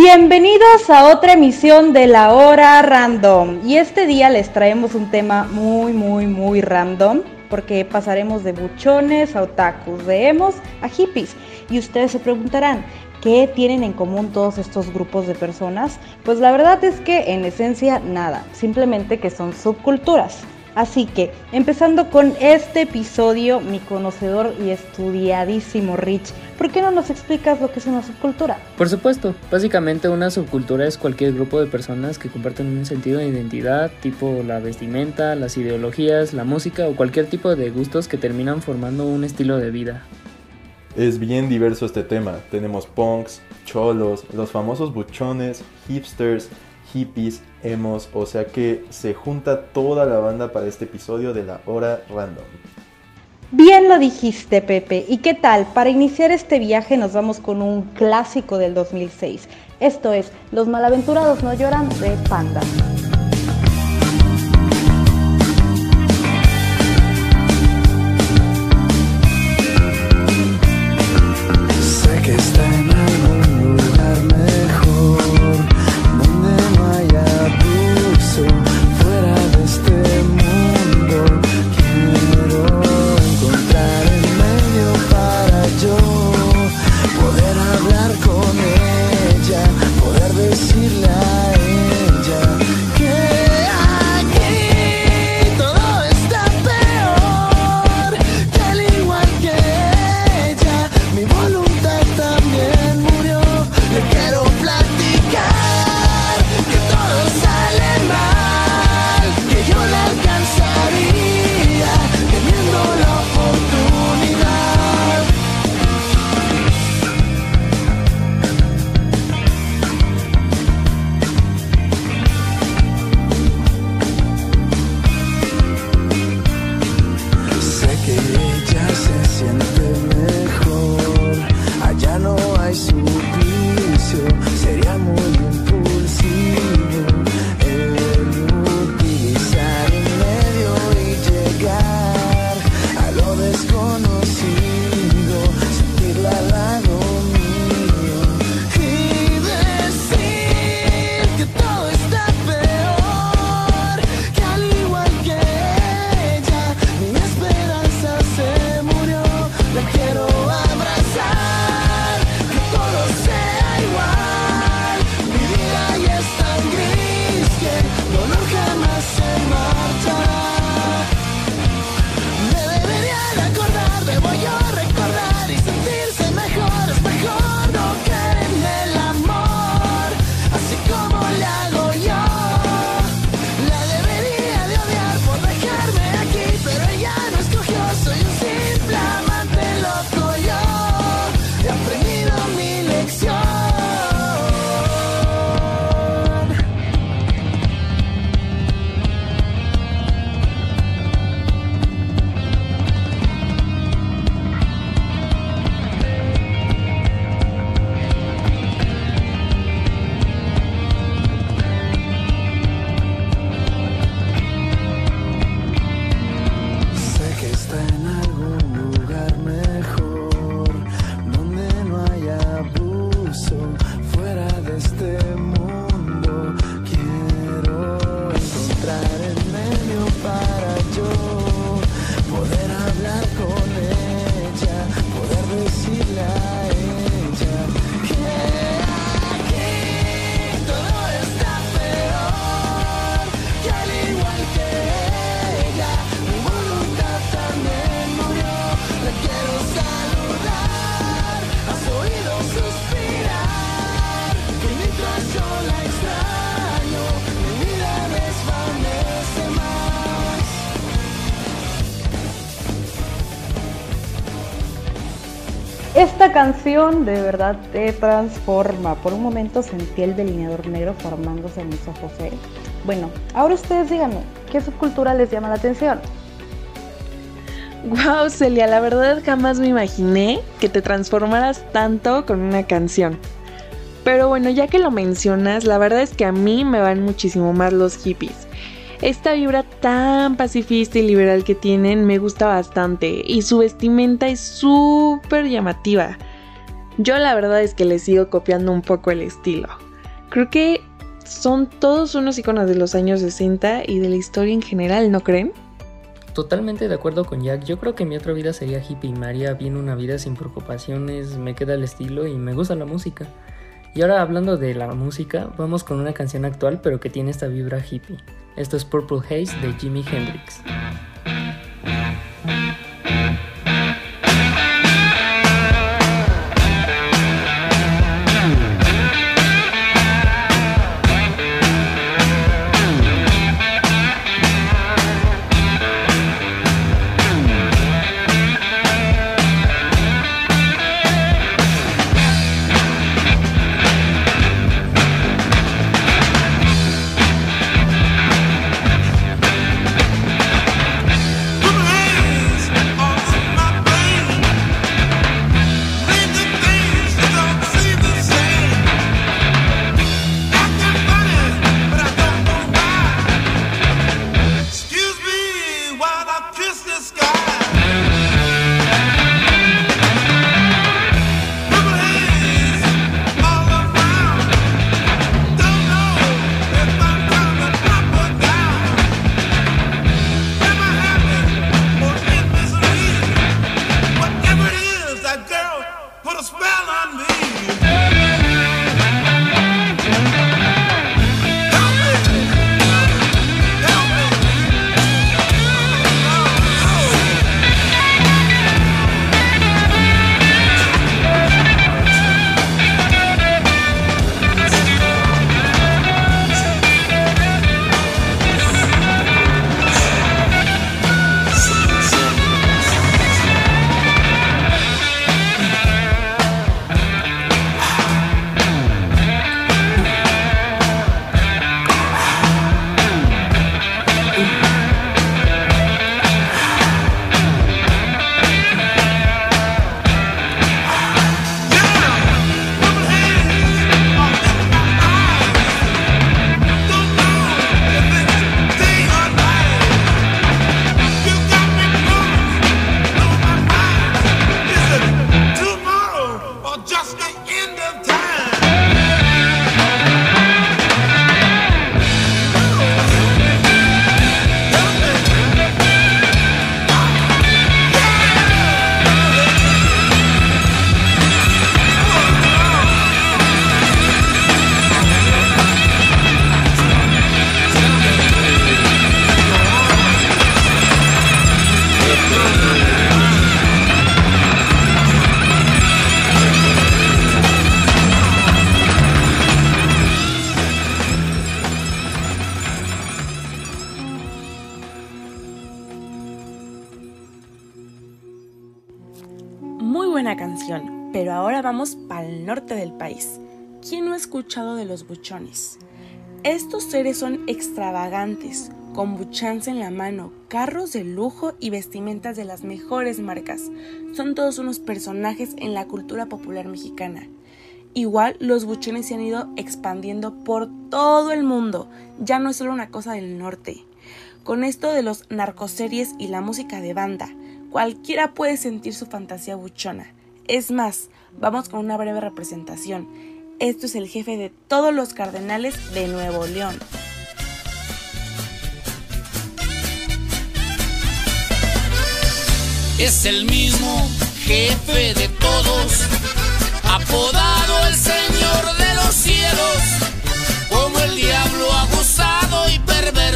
Bienvenidos a otra emisión de la hora random. Y este día les traemos un tema muy, muy, muy random. Porque pasaremos de buchones a otakus, de emos a hippies. Y ustedes se preguntarán, ¿qué tienen en común todos estos grupos de personas? Pues la verdad es que en esencia nada, simplemente que son subculturas. Así que, empezando con este episodio, mi conocedor y estudiadísimo Rich, ¿por qué no nos explicas lo que es una subcultura? Por supuesto, básicamente una subcultura es cualquier grupo de personas que comparten un sentido de identidad, tipo la vestimenta, las ideologías, la música o cualquier tipo de gustos que terminan formando un estilo de vida. Es bien diverso este tema. Tenemos punks, cholos, los famosos buchones, hipsters, hippies, emos, o sea que se junta toda la banda para este episodio de la hora random. Bien lo dijiste, Pepe. ¿Y qué tal? Para iniciar este viaje nos vamos con un clásico del 2006. Esto es Los malaventurados no lloran de Panda. Esta canción de verdad te transforma. Por un momento sentí el delineador negro formándose en mis ojos. ¿eh? Bueno, ahora ustedes díganme, ¿qué subcultura les llama la atención? Wow, Celia, la verdad jamás me imaginé que te transformaras tanto con una canción. Pero bueno, ya que lo mencionas, la verdad es que a mí me van muchísimo más los hippies. Esta vibra tan pacifista y liberal que tienen me gusta bastante y su vestimenta es súper llamativa. Yo la verdad es que les sigo copiando un poco el estilo. Creo que son todos unos iconos de los años 60 y de la historia en general, ¿no creen? Totalmente de acuerdo con Jack, yo creo que mi otra vida sería hippie. María viene una vida sin preocupaciones, me queda el estilo y me gusta la música. Y ahora hablando de la música, vamos con una canción actual pero que tiene esta vibra hippie. Esto es Purple Haze de Jimi Hendrix. put a spell on me. Del país. ¿Quién no ha escuchado de los buchones? Estos seres son extravagantes, con buchanza en la mano, carros de lujo y vestimentas de las mejores marcas. Son todos unos personajes en la cultura popular mexicana. Igual los buchones se han ido expandiendo por todo el mundo, ya no es solo una cosa del norte. Con esto de los narcoseries y la música de banda, cualquiera puede sentir su fantasía buchona. Es más, Vamos con una breve representación. Esto es el jefe de todos los cardenales de Nuevo León. Es el mismo jefe de todos, apodado el Señor de los cielos, como el diablo abusado y perverso,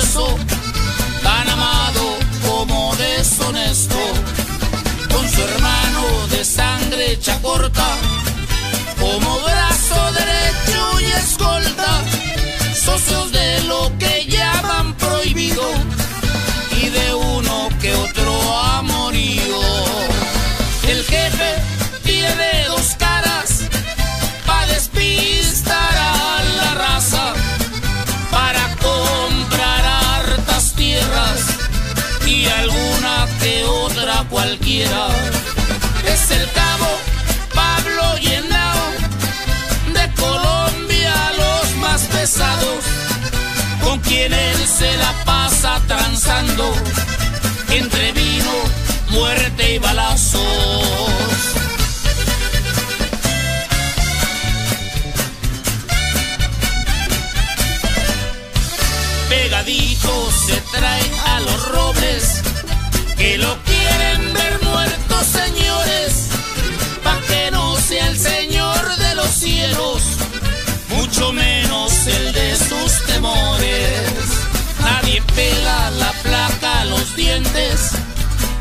cualquiera. Es el cabo Pablo Llenao, de Colombia los más pesados, con quien él se la pasa transando entre vino, muerte y balazos. pegadito se trae a los robles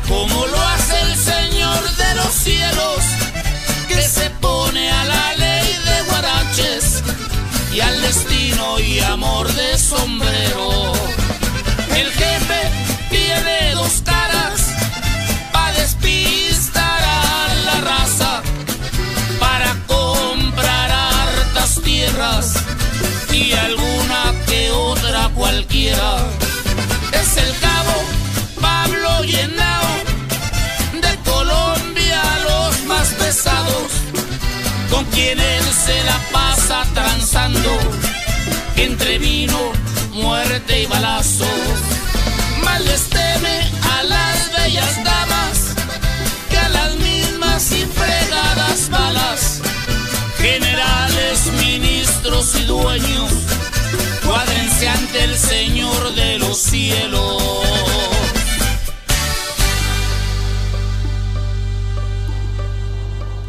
como lo hace el Señor de los cielos, que se pone a la ley de guaraches y al destino y amor de sombrero. El jefe tiene dos caras quien él se la pasa transando entre vino, muerte y balazos. Mal les teme a las bellas damas que a las mismas y fregadas balas. Generales, ministros y dueños, cuádrense ante el Señor de los cielos.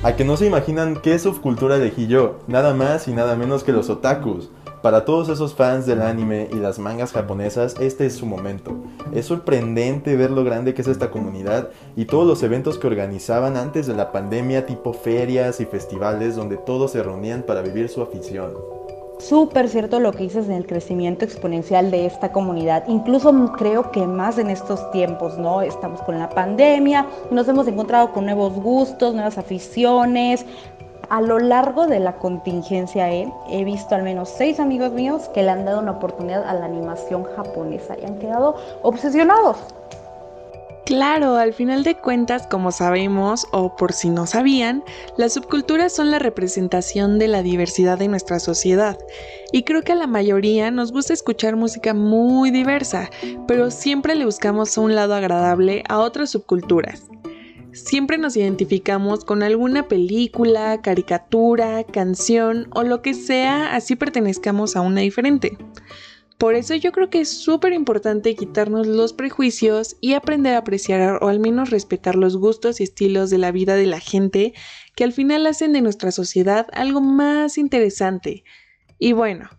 A que no se imaginan qué subcultura elegí yo, nada más y nada menos que los otakus. Para todos esos fans del anime y las mangas japonesas, este es su momento. Es sorprendente ver lo grande que es esta comunidad y todos los eventos que organizaban antes de la pandemia, tipo ferias y festivales donde todos se reunían para vivir su afición. Súper cierto lo que dices en el crecimiento exponencial de esta comunidad, incluso creo que más en estos tiempos, ¿no? Estamos con la pandemia, nos hemos encontrado con nuevos gustos, nuevas aficiones. A lo largo de la contingencia ¿eh? he visto al menos seis amigos míos que le han dado una oportunidad a la animación japonesa y han quedado obsesionados. Claro, al final de cuentas, como sabemos, o por si no sabían, las subculturas son la representación de la diversidad de nuestra sociedad. Y creo que a la mayoría nos gusta escuchar música muy diversa, pero siempre le buscamos un lado agradable a otras subculturas. Siempre nos identificamos con alguna película, caricatura, canción o lo que sea, así pertenezcamos a una diferente. Por eso yo creo que es súper importante quitarnos los prejuicios y aprender a apreciar o al menos respetar los gustos y estilos de la vida de la gente que al final hacen de nuestra sociedad algo más interesante. Y bueno,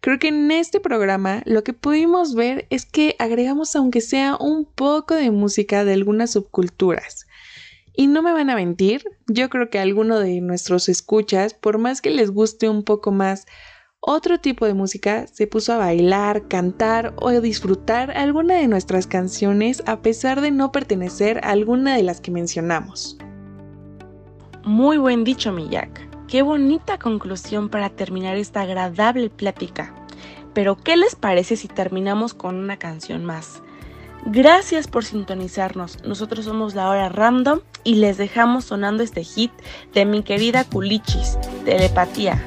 creo que en este programa lo que pudimos ver es que agregamos aunque sea un poco de música de algunas subculturas. Y no me van a mentir, yo creo que alguno de nuestros escuchas, por más que les guste un poco más otro tipo de música se puso a bailar, cantar o disfrutar alguna de nuestras canciones a pesar de no pertenecer a alguna de las que mencionamos. Muy buen dicho, mi. Qué bonita conclusión para terminar esta agradable plática. Pero, ¿qué les parece si terminamos con una canción más? Gracias por sintonizarnos. Nosotros somos La Hora Random y les dejamos sonando este hit de mi querida Culichis, Telepatía.